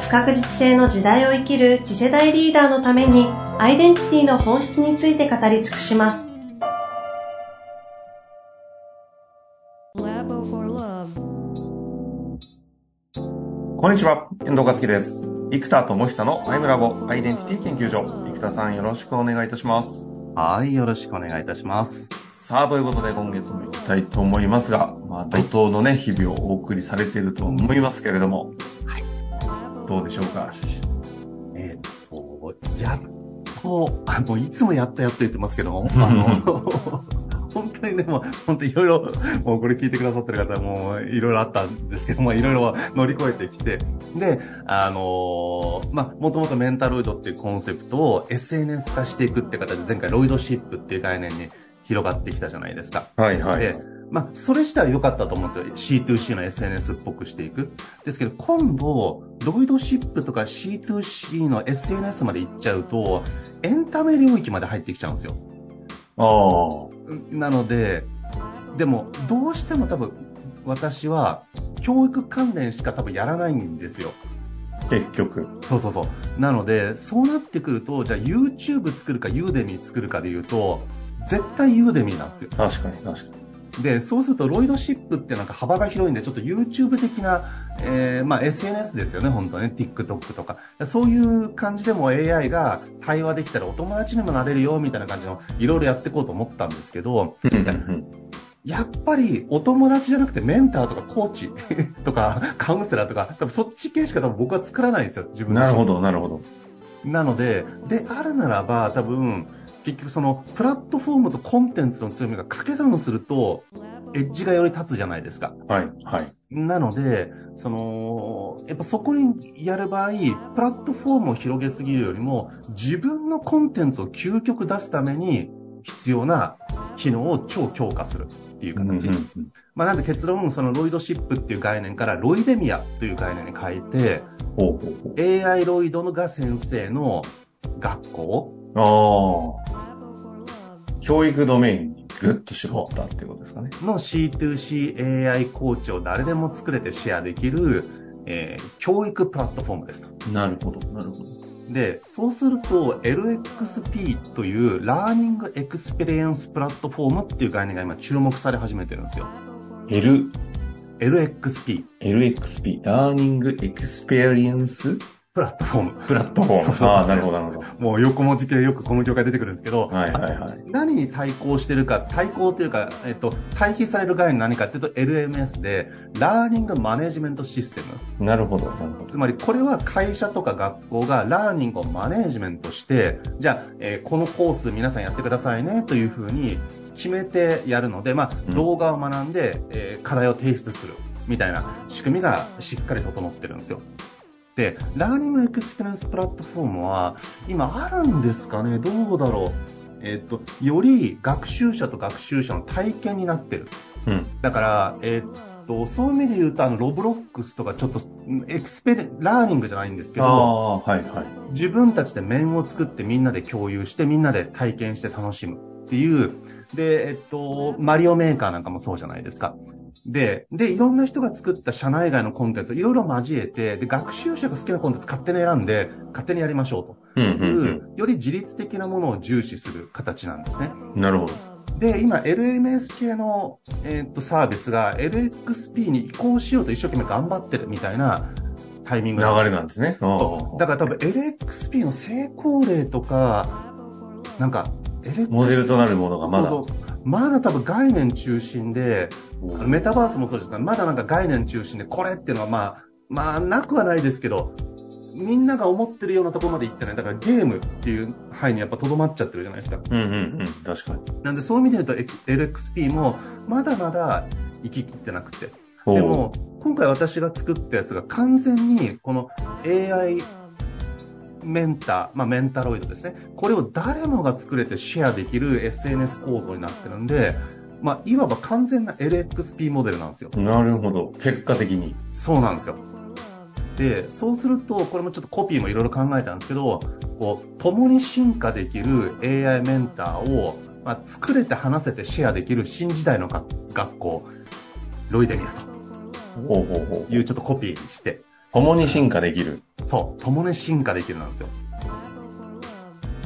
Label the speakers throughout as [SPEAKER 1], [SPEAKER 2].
[SPEAKER 1] 不確実性の時代を生きる次世代リーダーのためにアイデンティティの本質について語り尽くします。
[SPEAKER 2] こんにちは、遠藤和樹です。生田智久のアイムラボアイデンティティ研究所。生田さんよろしくお願いいたします。
[SPEAKER 3] はい、よろしくお願いいたします。
[SPEAKER 2] さあ、ということで今月も行きたいと思いますが、まあ、怒涛のね、日々をお送りされていると思いますけれども、はい。どうでしょうか？
[SPEAKER 3] えー、っと、やっと、あの、いつもやったやっと言ってますけども、あの、本当にでも、本当いろいろ、もうこれ聞いてくださってる方もいろいろあったんですけども、いろいろ乗り越えてきて、で、あのー、まあ、もともとメンタロイドっていうコンセプトを SNS 化していくって形で前回ロイドシップっていう概念に広がってきたじゃないですか。
[SPEAKER 2] はいはい。
[SPEAKER 3] で、まあ、それ自体は良かったと思うんですよ。C2C の SNS っぽくしていく。ですけど、今度、ロイドシップとか C2C の SNS まで行っちゃうと、エンタメ領域まで入ってきちゃうんですよ。
[SPEAKER 2] ああ。
[SPEAKER 3] なので、でも、どうしても多分、私は、教育関連しか多分やらないんですよ。
[SPEAKER 2] 結局。
[SPEAKER 3] そうそうそう。なので、そうなってくると、じゃあ YouTube 作るか Udemy 作るかで言うと、絶対 Udemy なんですよ。
[SPEAKER 2] 確かに、確かに。
[SPEAKER 3] で、そうすると、ロイドシップってなんか幅が広いんで、ちょっと YouTube 的な、えー、まあ SNS ですよね、本当ね。TikTok とか。そういう感じでも AI が対話できたらお友達にもなれるよ、みたいな感じの、いろいろやっていこうと思ったんですけど、やっぱりお友達じゃなくてメンターとかコーチ とかカウンセラーとか、多分そっち系しか多分僕は作らないんですよ、自分
[SPEAKER 2] なるほど、なるほど。
[SPEAKER 3] なので、であるならば、多分、結局そのプラットフォームとコンテンツの強みが掛け算すると、エッジがより立つじゃないですか。
[SPEAKER 2] はい、はい。
[SPEAKER 3] なので、その、やっぱそこにやる場合、プラットフォームを広げすぎるよりも、自分のコンテンツを究極出すために必要な機能を超強化するっていう形。うんうんうん、まあなんで結論、そのロイドシップっていう概念からロイデミアという概念に変えて、ほうほうほう AI ロイドのが先生の学校
[SPEAKER 2] ああ。教育ドメインにグッと絞ったってことですかね。
[SPEAKER 3] の C2C AI コーチを誰でも作れてシェアできる、えー、教育プラットフォームですと。
[SPEAKER 2] なるほど、なるほど。
[SPEAKER 3] で、そうすると LXP という learning experience platform っていう概念が今注目され始めてるんですよ。
[SPEAKER 2] L
[SPEAKER 3] LXP。
[SPEAKER 2] LXP、 learning experience platform。
[SPEAKER 3] プラットフォーム。
[SPEAKER 2] そうそうああ、なるほど、なるほど。
[SPEAKER 3] もう横文字系よくこの業界出てくるんですけど、
[SPEAKER 2] はいはいはい。
[SPEAKER 3] 何に対抗してるか、対抗というか、えっと、対比される概念何かっていうと LMS で、 learning management
[SPEAKER 2] system。なるほど、なるほど。
[SPEAKER 3] つまりこれは会社とか学校が learning をマネジメントして、じゃあ、えー、このコース皆さんやってくださいねというふうに決めてやるので、まあ、動画を学んで、えー、課題を提出する。みたいな仕組みがしっかり整ってるんですよ。で、 learning experience platform は、今あるんですかね？どうだろう？えっ、と、より学習者と学習者の体験になってる。
[SPEAKER 2] うん。
[SPEAKER 3] だから、えっ、と、そういう意味で言うと、あの、ロブロックスとかちょっと、 experi、learning じゃないんですけど、
[SPEAKER 2] はいはい。
[SPEAKER 3] 自分たちで面を作ってみんなで共有して、みんなで体験して楽しむっていう、で、えっと、マリオメーカーなんかもそうじゃないですか。で、で、いろんな人が作った社内外のコンテンツをいろいろ交えて、で、学習者が好きなコンテンツ勝手に選んで、勝手にやりましょうと。
[SPEAKER 2] うんうんうん、
[SPEAKER 3] より自律的なものを重視する形なんですね。
[SPEAKER 2] なるほど。
[SPEAKER 3] で、今、LMS 系の、えー、っと、サービスが LXP に移行しようと一生懸命頑張ってるみたいなタイミング
[SPEAKER 2] 流れなんですね。
[SPEAKER 3] だから多分 LXP の成功例とか、なんか、
[SPEAKER 2] モデルとなるものがまだ。そうそう
[SPEAKER 3] まだ多分概念中心で、メタバースもそうですが、まだなんか概念中心で、これっていうのはまあ、まあ、なくはないですけど、みんなが思ってるようなところまで行ってない。だからゲームっていう範囲にやっぱ留まっちゃってるじゃないですか。
[SPEAKER 2] うんうんうん。確かに。
[SPEAKER 3] なんでそういう意味で言うと LXP もまだまだ行ききってなくて。でも、今回私が作ったやつが完全に、この AI メンター、まあメンタロイドですね。これを誰もが作れてシェアできる SNS 構造になってるんで、まあ、いわば完全な LXP モデルなんですよ。
[SPEAKER 2] なるほど。結果的に。
[SPEAKER 3] そうなんですよ。で、そうすると、これもちょっとコピーもいろいろ考えたんですけど、こう、共に進化できる AI メンターを、まあ、作れて話せてシェアできる新時代のが学校、ロイデミア
[SPEAKER 2] ほうほうほう
[SPEAKER 3] というちょっとコピーにして、
[SPEAKER 2] 共に進化できる。
[SPEAKER 3] そう、共に進化できるなんですよ。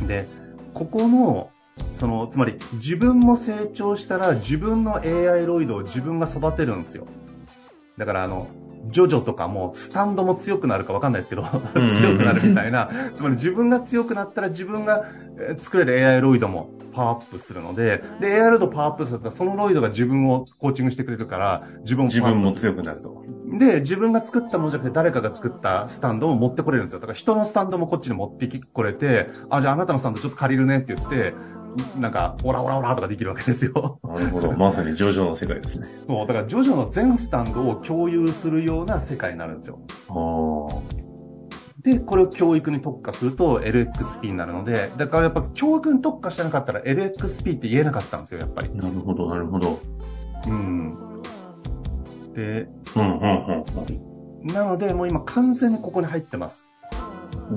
[SPEAKER 3] で、ここの、その、つまり自分も成長したら自分の AI ロイドを自分が育てるんですよ。だからあの、ジョジョとかもスタンドも強くなるかわかんないですけど、強くなるみたいな、つまり自分が強くなったら自分がえー作れる AI ロイドもパワーアップするので、で、AI ロイドパワーアップするとそのロイドが自分をコーチングしてくれるから、自分も
[SPEAKER 2] 自分も強くなると。
[SPEAKER 3] で、自分が作ったものじゃなくて誰かが作ったスタンドを持ってこれるんですよ。だから人のスタンドもこっちに持ってきこれて、あ、じゃああなたのスタンドちょっと借りるねって言って、なんか、オラオラオラとかできるわけですよ。
[SPEAKER 2] なるほど。まさにジョジョの世界ですね。
[SPEAKER 3] そう、だからジョジョの全スタンドを共有するような世界になるんですよ。
[SPEAKER 2] ああ。
[SPEAKER 3] で、これを教育に特化すると LXP になるので、だからやっぱ教育に特化してなかったら LXP って言えなかったんですよ、やっぱり。
[SPEAKER 2] なるほど、なるほど。
[SPEAKER 3] うん。で、
[SPEAKER 2] うん、うん、うん。
[SPEAKER 3] なのでもう今完全にここに入ってます。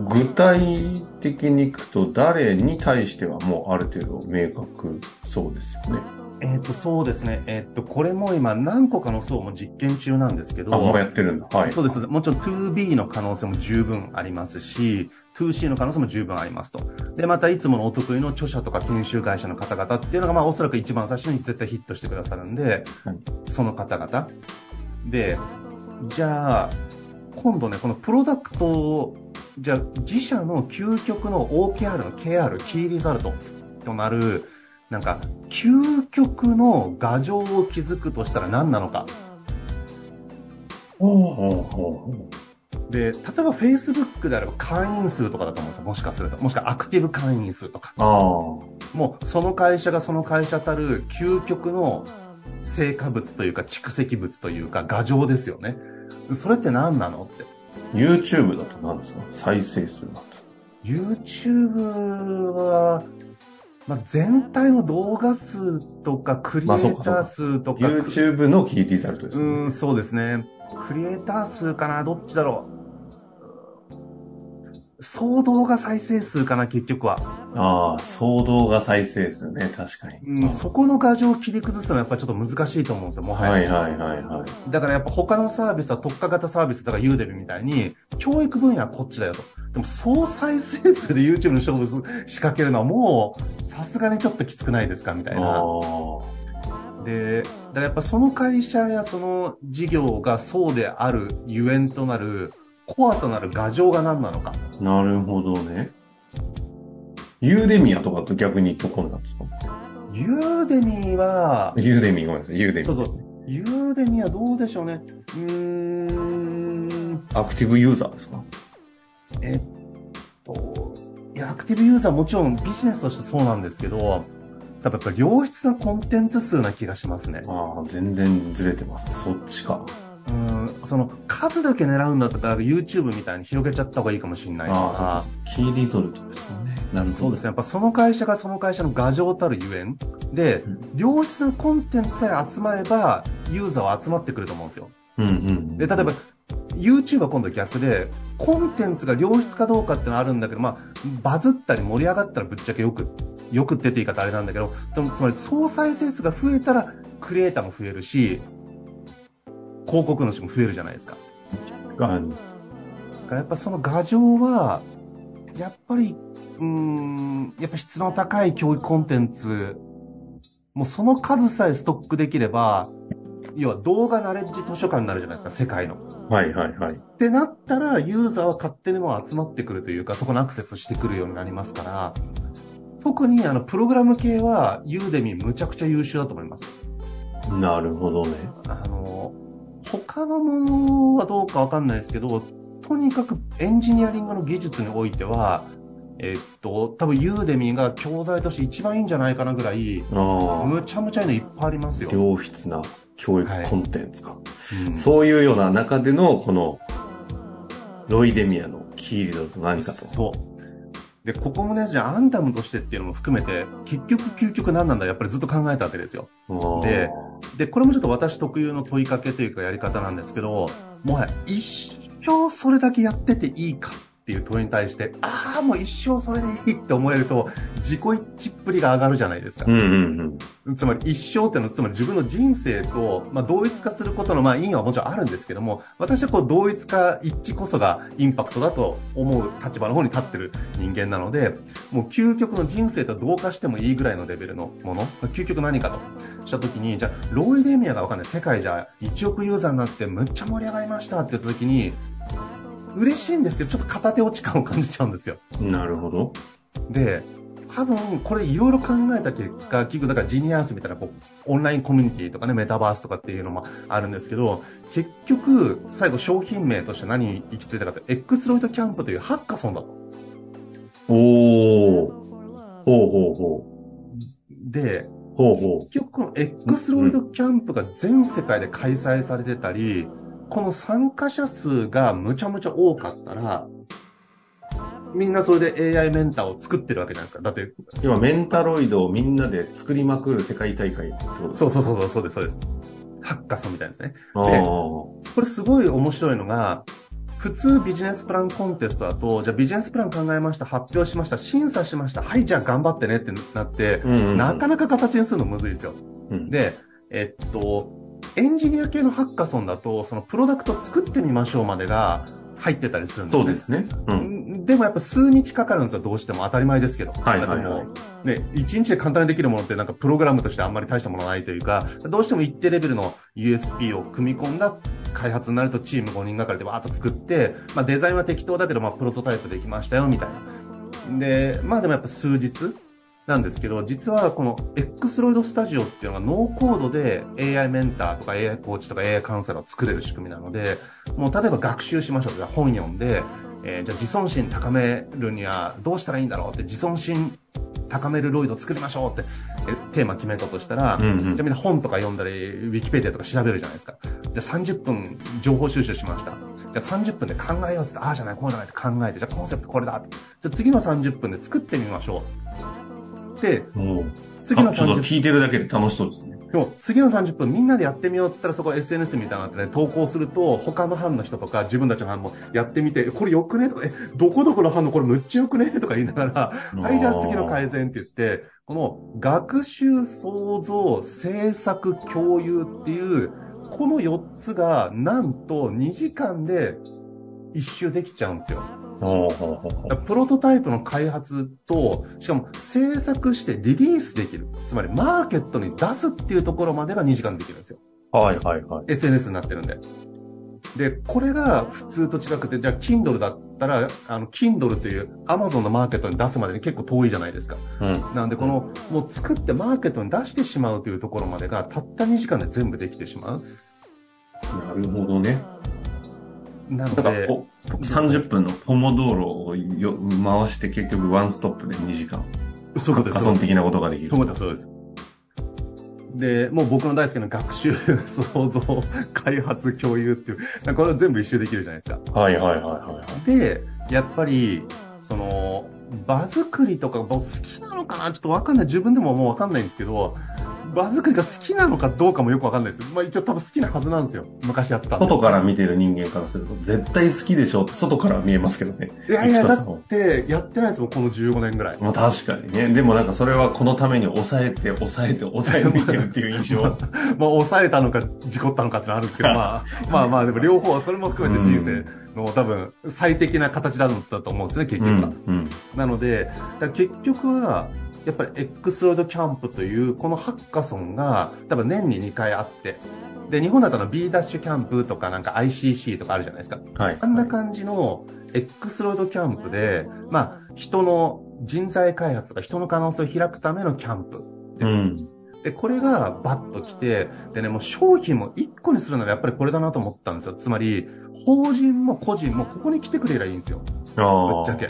[SPEAKER 2] 具体的にいくと誰に対してはもうある程度明確そうですよね。
[SPEAKER 3] えっ、と、そうですね。えっ、と、これも今何個かの層も実験中なんですけど、
[SPEAKER 2] あ、もうやってるんだ。はい。
[SPEAKER 3] そうです。もちろん 2B の可能性も十分ありますし、2C の可能性も十分ありますと。で、またいつものお得意の著者とか研修会社の方々っていうのが、まあおそらく一番最初に絶対ヒットしてくださるんで、
[SPEAKER 2] はい
[SPEAKER 3] その方々。で、じゃあ、今度ね、このプロダクトを、じゃあ自社の究極の OKR の KR、キーリザルトとなる、なんか、究極の画像を築くとしたら何なのか。で、例えば Facebook であれば会員数とかだと思うんですよ。もしかすると。もしくはアクティブ会員数とか。もうその会社がその会社たる究極の成果物というか蓄積物というか画像ですよね。それって何なのって。
[SPEAKER 2] あ。YouTube だと何ですか？再生数だと。
[SPEAKER 3] YouTube は、まあ、全体の動画数とかクリエイター数とか、
[SPEAKER 2] YouTube のキーリザルトですよね。
[SPEAKER 3] うん、そうですね。クリエイター数かなどっちだろう。総動画再生数かな結局は。
[SPEAKER 2] ああ、総動画再生数ね、確かに。
[SPEAKER 3] うん、そこの画像を切り崩すのはやっぱりちょっと難しいと思うんですよ、もはや。
[SPEAKER 2] はいはいはいはい。
[SPEAKER 3] だからやっぱ他のサービスは特化型サービスだからユーデミみたいに、教育分野はこっちだよと。でも総再生数で YouTube の勝負仕掛けるのはもう、さすがにちょっときつくないですかみたい
[SPEAKER 2] あ
[SPEAKER 3] な。
[SPEAKER 2] あ。
[SPEAKER 3] で、だからやっぱその会社やその事業がそうであるゆえんとなる、コアとなる画像が何なのか。
[SPEAKER 2] なるほどね。ユーデミアとかと逆にどこなんですか
[SPEAKER 3] ユーデミは、
[SPEAKER 2] ユーデミごめんなさい、ユーデミ。
[SPEAKER 3] そうそう。ユーデミはどうでしょうね。うーん、
[SPEAKER 2] アクティブユーザーですか？
[SPEAKER 3] えっと、いや、アクティブユーザーもちろんビジネスとしてそうなんですけど、多分やっぱ良質なコンテンツ数な気がしますね。
[SPEAKER 2] ああ、全然ずれてますね。そっちか。
[SPEAKER 3] うん、その数だけ狙うんだったら YouTube みたいに広げちゃった方がいいかもしれないと
[SPEAKER 2] あ。キーリゾルトですよね。なるほど。
[SPEAKER 3] そうですね。やっぱその会社がその会社の画像たるゆえんで
[SPEAKER 2] うん、
[SPEAKER 3] 良質なコンテンツさえ集まれば、ユーザーは集まってくると思うんですよ。
[SPEAKER 2] うんうん。
[SPEAKER 3] で、例えば、YouTube は今度逆で、コンテンツが良質かどうかってのはあるんだけど、まあ、バズったり盛り上がったらぶっちゃけよく、よくってって言い方あれなんだけど、でもつまり総再生数が増えたら、クリエイターも増えるし、広告主も増えるじゃないですか。
[SPEAKER 2] あ
[SPEAKER 3] だからやっぱその画像は、やっぱり、うーん、やっぱ質の高い教育コンテンツ、もうその数さえストックできれば、要は動画ナレッジ図書館になるじゃないですか、世界の。
[SPEAKER 2] はいはいはい。
[SPEAKER 3] ってなったら、ユーザーは勝手にもう集まってくるというか、そこにアクセスしてくるようになりますから、特にあの、プログラム系は、ユーデミむちゃくちゃ優秀だと思います。
[SPEAKER 2] なるほどね。
[SPEAKER 3] あの、他のものはどうかわかんないですけど、とにかくエンジニアリングの技術においては、えっと、多分ユーデミが教材として一番いいんじゃないかなぐらい、
[SPEAKER 2] ああ。
[SPEAKER 3] むちゃむちゃいいのいっぱいありますよ。
[SPEAKER 2] 良質な教育コンテンツか。
[SPEAKER 3] うん
[SPEAKER 2] そういうような中での、この、ロイデミアのキーリードと何かと。
[SPEAKER 3] そう。で、ここもね、じゃあ、アンダムとしてっていうのも含めて、結局、究極何なんだ、やっぱりずっと考えたわけですよ。でで、これもちょっと私特有の問いかけというかやり方なんですけど、もはや一生それだけやってていいかっていう問いに対して、ああ、もう一生それでいいって思えると、自己一致っぷりが上がるじゃないですか。
[SPEAKER 2] うんうんうん。
[SPEAKER 3] つまり一生っていうのは、つまり自分の人生と、まあ、同一化することの、まあ、意味はもちろんあるんですけども、私はこう、同一化一致こそがインパクトだと思う立場の方に立ってる人間なので、もう究極の人生と同化してもいいぐらいのレベルのもの、まあ究極何かとしたときに、じゃあ、ロイデミアがわかんない。世界じゃ1億ユーザーになってむっちゃ盛り上がりましたって言ったときに、嬉しいんですけど、ちょっと片手落ち感を感じちゃうんですよ。
[SPEAKER 2] なるほど。
[SPEAKER 3] で、多分これいろいろ考えた結果、結局だからジニアースみたいなこうオンラインコミュニティとかね、メタバースとかっていうのもあるんですけど、結局、最後商品名として何に行き着いたかと、X ロイドキャンプというハッカソンだと。
[SPEAKER 2] おー。ほうほうほ
[SPEAKER 3] で、
[SPEAKER 2] う。ほうほ
[SPEAKER 3] 結局この X ロイドキャンプが全世界で開催されてたり、この参加者数がむちゃむちゃ多かったら、みんなそれで AI メンターを作ってるわけじゃないですか。だって、
[SPEAKER 2] う。今、メンタロイドをみんなで作りまくる世界大会ってことです
[SPEAKER 3] そうそうそうそう、そうです、そうです。ハッカソンみたいですね。
[SPEAKER 2] ああ。
[SPEAKER 3] これすごい面白いのが、普通ビジネスプランコンテストだと、じゃあビジネスプラン考えました、発表しました、審査しました、はい、じゃあ頑張ってねってなって、
[SPEAKER 2] うんうんうん
[SPEAKER 3] なかなか形にするのむずいですよ。
[SPEAKER 2] うん
[SPEAKER 3] で、えっと、エンジニア系のハッカソンだと、そのプロダクト作ってみましょうまでが入ってたりするんですね。
[SPEAKER 2] そうですね。うん。
[SPEAKER 3] でもやっぱ数日かかるんですよ、どうしても。当たり前ですけど。
[SPEAKER 2] はいはいはい
[SPEAKER 3] もうね、一日で簡単にできるものってなんかプログラムとしてあんまり大したものないというか、どうしても一定レベルの USP を組み込んだ開発になるとチーム5人がかりでわーっと作って、まあデザインは適当だけど、まあプロトタイプできましたよ、みたいな。で、まあでもやっぱ数日なんですけど、実はこの X ロイドスタジオっていうのがノーコードで AI メンターとか AI コーチとか AI カウンセラーを作れる仕組みなので、もう例えば学習しましょうとか本読んで、えーじゃあ自尊心高めるにはどうしたらいいんだろうって自尊心高めるロイド作りましょうってえテーマ決めたとしたら、
[SPEAKER 2] うんうん
[SPEAKER 3] じゃあみんな本とか読んだり、ウィキペディアとか調べるじゃないですか。じゃあ30分情報収集しました。じゃあ30分で考えようってって、ああじゃない、こうじゃないって考えて、じゃあコンセプトこれだって。じゃあ次の30分で作ってみましょう。次の
[SPEAKER 2] あちょっと
[SPEAKER 3] 30
[SPEAKER 2] 聞いてるだけで楽しそうですね。
[SPEAKER 3] でも次の30分みんなでやってみようって言ったらそこ SNS みたいなのってね、投稿すると他の班の人とか自分たちの班もやってみて、えこれよくね？とか、え、どこどこの班のこれむっちゃよくね？とか言いながら、はい、じゃあ次の改善って言って、この学習、創造、制作、共有っていう、この4つがなんと2時間で一周できちゃうんですよ。プロトタイプの開発と、しかも制作してリリースできる。つまりマーケットに出すっていうところまでが2時間でできるんですよ。
[SPEAKER 2] はいはいはい。
[SPEAKER 3] SNS になってるんで。で、これが普通と違くて、じゃあ Kindle だったら、あの、Kindle という Amazon のマーケットに出すまでに結構遠いじゃないですか。
[SPEAKER 2] うん。
[SPEAKER 3] なんで、この、もう作ってマーケットに出してしまうというところまでが、たった2時間で全部できてしまう。
[SPEAKER 2] なるほどね。
[SPEAKER 3] なの
[SPEAKER 2] なんか
[SPEAKER 3] で、
[SPEAKER 2] こう、30分のポモ道路をよ回して結局ワンストップで2時間。
[SPEAKER 3] そうです。
[SPEAKER 2] 仮想的なことができる。
[SPEAKER 3] そうです、そうです。で、もう僕の大好きな学習、創造、開発、共有っていう、これは全部一周できるじゃないですか。
[SPEAKER 2] はいはいはいはい。
[SPEAKER 3] で、やっぱり、その、場作りとか、僕好きなのかな？ちょっとわかんない。自分でももうわかんないんですけど、場作りが好きなのかどうかもよくわかんないです。まあ一応多分好きなはずなんですよ。昔やってた。
[SPEAKER 2] 外から見てる人間からすると、絶対好きでしょって外からは見えますけどね。
[SPEAKER 3] いやいや、だって、やってないですもん、この15年ぐらい。
[SPEAKER 2] まあ確かにね。でもなんかそれはこのために抑えて、抑えて、抑えてるっていう印象。
[SPEAKER 3] まあ、抑えたのか、事故ったのかってのはあるんですけど、まあ、まあまあ、でも両方は、それも含めて人生の多分、最適な形だったと思うんですね、結
[SPEAKER 2] う
[SPEAKER 3] 局は。
[SPEAKER 2] ん。うん。
[SPEAKER 3] なので、結局は、やっぱり X ロイドキャンプという、このハッカソンが、多分年に2回あって、で、日本だったら B ダッシュキャンプとかなんか ICC とかあるじゃないですか。
[SPEAKER 2] はい。
[SPEAKER 3] あんな感じの X ロイドキャンプで、まあ、人の人材開発とか人の可能性を開くためのキャンプです。
[SPEAKER 2] うん。
[SPEAKER 3] で、これがバッと来て、でね、もう商品も1個にするならやっぱりこれだなと思ったんですよ。つまり、法人も個人もここに来てくれりゃいいんですよ。ぶ。っちゃけ。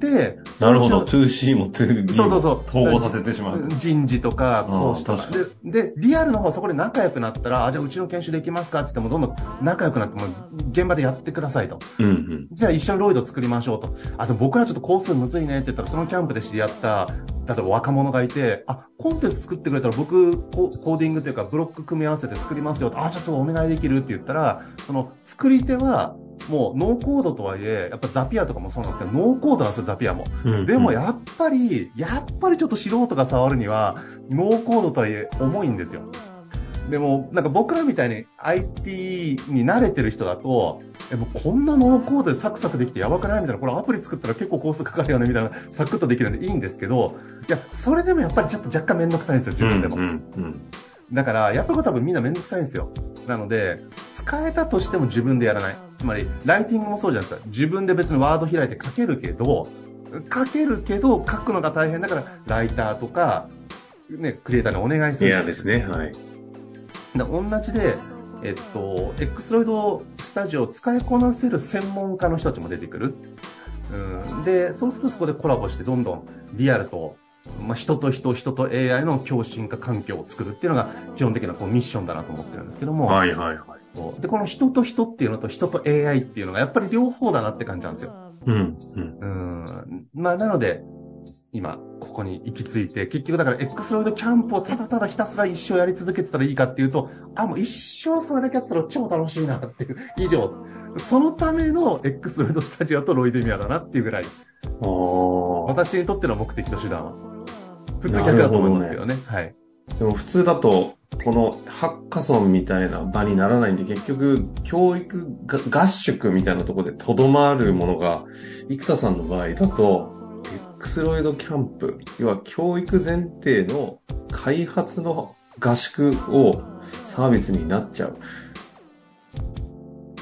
[SPEAKER 3] で、
[SPEAKER 2] なるほど。
[SPEAKER 3] もちろん
[SPEAKER 2] 2C も 2B も
[SPEAKER 3] そうそうそう
[SPEAKER 2] 統合させてしまう。
[SPEAKER 3] 人事とか、講師とかで。で、リアルの方はそこで仲良くなったら、あ、じゃあうちの研修できますかって言っても、どんどん仲良くなっても、現場でやってくださいと。
[SPEAKER 2] うんうん。
[SPEAKER 3] じゃあ一緒にロイド作りましょうと。あ、でも僕らちょっとコースむずいねって言ったら、そのキャンプで知り合った、例えば若者がいて、あ、コンテンツ作ってくれたら僕コ、コーディングというかブロック組み合わせて作りますよと。あ、ちょっとお願いできるって言ったら、その作り手は、もうノーコードとはいえ、やっぱ Zapier とかもそうなんですけど、ノーコードなんですよ、 Zapier も。
[SPEAKER 2] うんうん
[SPEAKER 3] でもやっぱり、やっぱりちょっと素人が触るには、ノーコードとはいえ重いんですよ。でも、なんか僕らみたいに IT に慣れてる人だと、え、もうこんなノーコードでサクサクできてやばくない？みたいな、これアプリ作ったら結構コストかかるよね？みたいな、サクッとできるんでいいんですけど、いや、それでもやっぱりちょっと若干めんどくさいんですよ、自分でも。
[SPEAKER 2] うんうん
[SPEAKER 3] だから、やっぱり多分みんなめんどくさいんですよ。なので、使えたとしても自分でやらない。つまり、ライティングもそうじゃないですか。自分で別にワード開いて書けるけど、書けるけど、書くのが大変だから、ライターとか、ね、クリエイターにお願いす
[SPEAKER 2] うん。
[SPEAKER 3] るじゃない
[SPEAKER 2] いやですね。はい。
[SPEAKER 3] だ同じで、えっと、X ロイドスタジオを使いこなせる専門家の人たちも出てくる。うん、で、そうするとそこでコラボしてどんどんリアルと、まあ、人と人、人と AI の共進化環境を作るっていうのが基本的なこうミッションだなと思ってるんですけども、
[SPEAKER 2] はいはいはい。
[SPEAKER 3] で、この人と人っていうのと人と AI っていうのがやっぱり両方だなって感じなんですよ。
[SPEAKER 2] うんうん。
[SPEAKER 3] うん。まあ、なので、今、ここに行き着いて、結局だから X ロイドキャンプをただただひたすら一生やり続けてたらいいかっていうと、あ、もう一生それだけやってたら超楽しいなっていう、以上。そのための X ロイドスタジオとロイデミアだなっていうぐらい、
[SPEAKER 2] ああ。
[SPEAKER 3] 私にとっての目的と手段は。普通逆だと思いますけどね。はい。
[SPEAKER 2] でも普通だと、このハッカソンみたいな場にならないんで、結局、教育が合宿みたいなところでとどまるものが、生田さんの場合だと、エクスロイドキャンプ、要は教育前提の開発の合宿をサービスになっちゃう。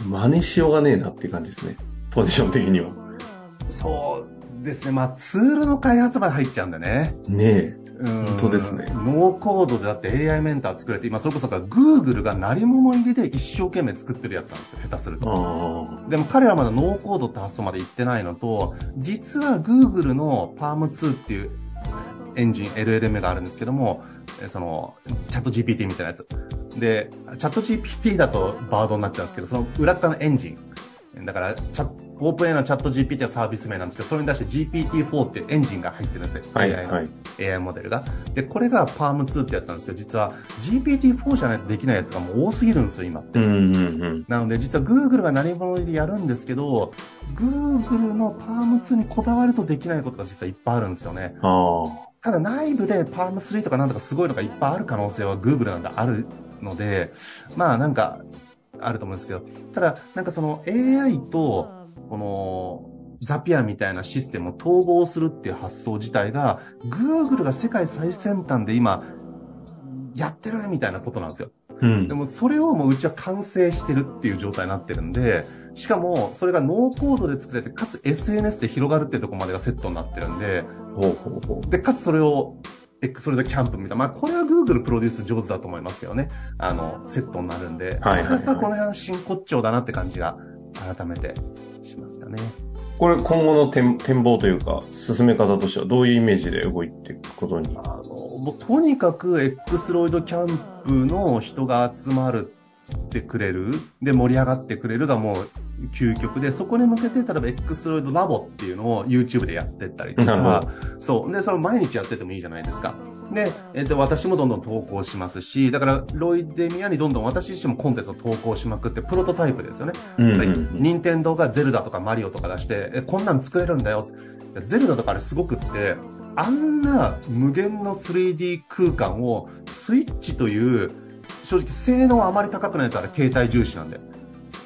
[SPEAKER 2] 真似しようがねえなっていう感じですね。ポジション的には。
[SPEAKER 3] そうですね。まあ、ツールの開発まで入っちゃうんだね。
[SPEAKER 2] ね
[SPEAKER 3] うん
[SPEAKER 2] 本当ですね
[SPEAKER 3] ノーコードでだって AI メンター作れて、今それこそが Google が鳴り物入りで一生懸命作ってるやつなんですよ、下手する
[SPEAKER 2] え。
[SPEAKER 3] と。
[SPEAKER 2] あ
[SPEAKER 3] でも彼らまだノーコードって発想まで行ってないのと、実は Google の Palm2 っていうエンジン、LLM があるんですけども、えその、チャット GPT みたいなやつ。で、チャット GPT だとバードになっちゃうんですけど、その裏側のエンジン。だから、チャット、オープン AI のチャット GPT はサービス名なんですけど、それに対して GPT-4 っていうエンジンが入ってるんですよ。
[SPEAKER 2] あ。はい
[SPEAKER 3] AI の
[SPEAKER 2] はい。
[SPEAKER 3] AI モデルが。で、これが Palm2 ってやつなんですけど、実は GPT-4 じゃないとできないやつがもう多すぎるんですよ、今。
[SPEAKER 2] うんうんうん。
[SPEAKER 3] なので、実は Google が何者でやるんですけど、Google の Palm2 にこだわるとできないことが実はいっぱいあるんですよね。ただ内部で Palm3 とかなんとかすごいのがいっぱいある可能性は Google なんであるので、まあなんか、あると思うんですけど、ただなんかその AI と、この、ザピアみたいなシステムを統合するっていう発想自体が、Google が世界最先端で今、やってるみたいなことなんですよ。
[SPEAKER 2] うん
[SPEAKER 3] で。もそれをもううちは完成してるっていう状態になってるんで、しかもそれがノーコードで作れて、かつ SNS で広がるっていうところまでがセットになってるんで、
[SPEAKER 2] ほうほうほう。
[SPEAKER 3] で、かつそれを X それでキャンプみたいな、まあこれは Google プロデュース上手だと思いますけどね、あの、セットになるんで、
[SPEAKER 2] はいはいはい
[SPEAKER 3] この辺は真骨頂だなって感じが改めてしますかね。
[SPEAKER 2] これ今後の展展望というか、進め方としてはどういうイメージで動いていくことに？
[SPEAKER 3] あの、もうとにかく X ロイドキャンプの人が集まるってくれる、で盛り上がってくれるがもう究極で、そこに向けて、例えば X ロイドラボっていうのを YouTube でやってったりとか、そう。で、それを毎日やっててもいいじゃないですか。で、えっと、私もどんどん投稿しますし、だから、ロイデミアにどんどん私自身もコンテンツを投稿しまくって、プロトタイプですよね。
[SPEAKER 2] うん
[SPEAKER 3] つまり任天堂がゼルダとかマリオとか出して、え、こんなん作れるんだよ。ゼルダとかあれすごくって、あんな無限の 3D 空間をスイッチという、正直性能あまり高くないやつあれ携帯重視なんで。っ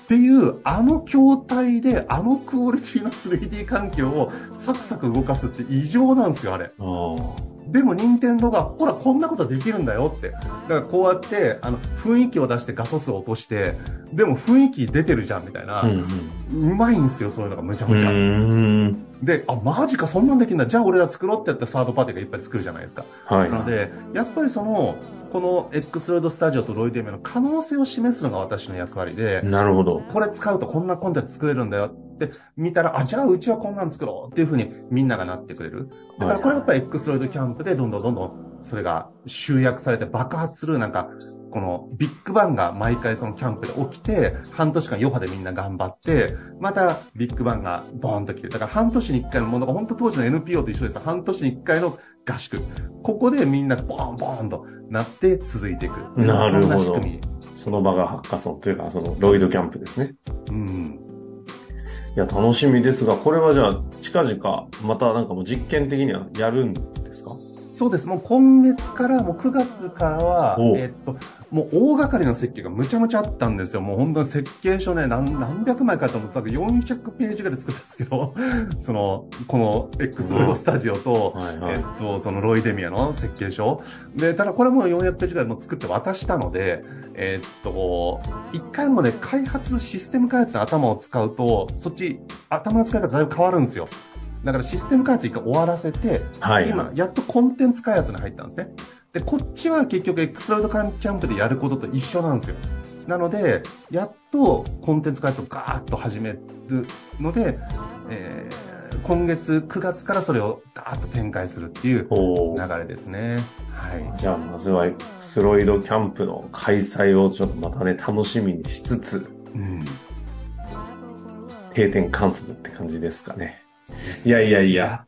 [SPEAKER 3] ていう、あの筐体で、あのクオリティの 3D 環境をサクサク動かすって異常なんですよ、あれ。
[SPEAKER 2] ああ。
[SPEAKER 3] でも、任天堂が、ほら、こんなことできるんだよって。だから、こうやって、あの、雰囲気を出して画素数を落として、でも雰囲気出てるじゃん、みたいな。
[SPEAKER 2] うん
[SPEAKER 3] うまいんですよ、そういうのがむちゃ
[SPEAKER 2] うん。う
[SPEAKER 3] むちゃ。
[SPEAKER 2] ーん。
[SPEAKER 3] で、あ、マジか、そんなんできんだ。じゃあ俺ら作ろうってやってサードパーティーがいっぱい作るじゃないですか。
[SPEAKER 2] はい。
[SPEAKER 3] なので、やっぱりその、この X ロイドスタジオとロイデミアの可能性を示すのが私の役割で、
[SPEAKER 2] なるほど。
[SPEAKER 3] これ使うとこんなコンテンツ作れるんだよっって見たら、あ、じゃあうちはこんなん作ろうっていうふうにみんながなってくれる。だからこれはやっぱり X ロイドキャンプでどんどんどんどんそれが集約されて爆発するなんか、このビッグバンが毎回そのキャンプで起きて、半年間余波でみんな頑張って、またビッグバンがボーンと来て、だから半年に一回のものが本当当時の NPO と一緒です。半年に一回の合宿。ここでみんなボーンボーンとなって続いていく。
[SPEAKER 2] なるほど。そその場がハッカソンというか、そのロイドキャンプですね。うん。いや、楽しみですが、これはじゃあ、近々、またなんかもう実験的にはやるん
[SPEAKER 3] そうです。もう今月から、もう9月からは、えっと、もう大掛かりな設計がむちゃむちゃあったんですよ。もう本当に設計書ね、何何百枚かと思ったら400ページぐらい作ったんですけど、その、この X ロイドスタジオと、はいはい、えっと、そのロイデミアの設計書。で、ただこれも400ページぐらいも作って渡したので、えっと、一回もね、開発、システム開発の頭を使うと、そっち、頭の使い方だいぶ変わるんですよ。だからシステム開発一回終わらせて、はい、今、やっとコンテンツ開発に入ったんですね。で、こっちは結局エクスロイドキャンプでやることと一緒なんですよ。なので、やっとコンテンツ開発をガーッと始めるので、えー、今月9月からそれをガーッと展開するっていう流れですね。
[SPEAKER 2] はい。じゃあ、まずはエクスロイドキャンプの開催をちょっとまたね、楽しみにしつつ、うん、定点観測って感じですかね。いやいやいや。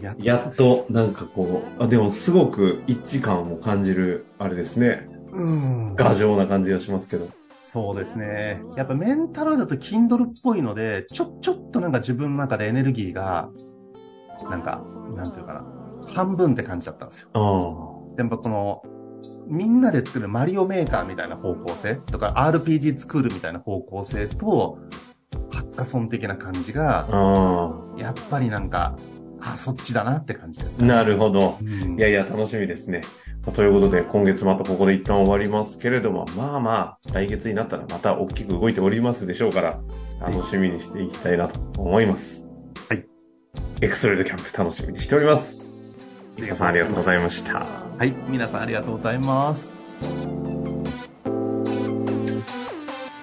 [SPEAKER 2] やっと。やっと、なんかこう、あ、でもすごく一致感も感じる、あれですね。うん。画像な感じがしますけど。
[SPEAKER 3] そうですね。やっぱメンタルだと Kindle っぽいので、ちょ、ちょっとなんか自分の中でエネルギーが、なんか、なんていうかな、半分って感じちゃったんですよ。うん。でもこの、みんなで作るマリオメーカーみたいな方向性とか RPG 作るみたいな方向性と、カソン的な感じが、やっぱりなんか、あ、そっちだなって感じです
[SPEAKER 2] ね。なるほど。うん、いやいや、楽しみですね。ということで、今月またここで一旦終わりますけれども、まあまあ、来月になったらまた大きく動いておりますでしょうから、楽しみにしていきたいなと思います。はい。エクストレードキャンプ楽しみにしております。生田さんありがとうございました。
[SPEAKER 3] はい、皆さんありがとうございます。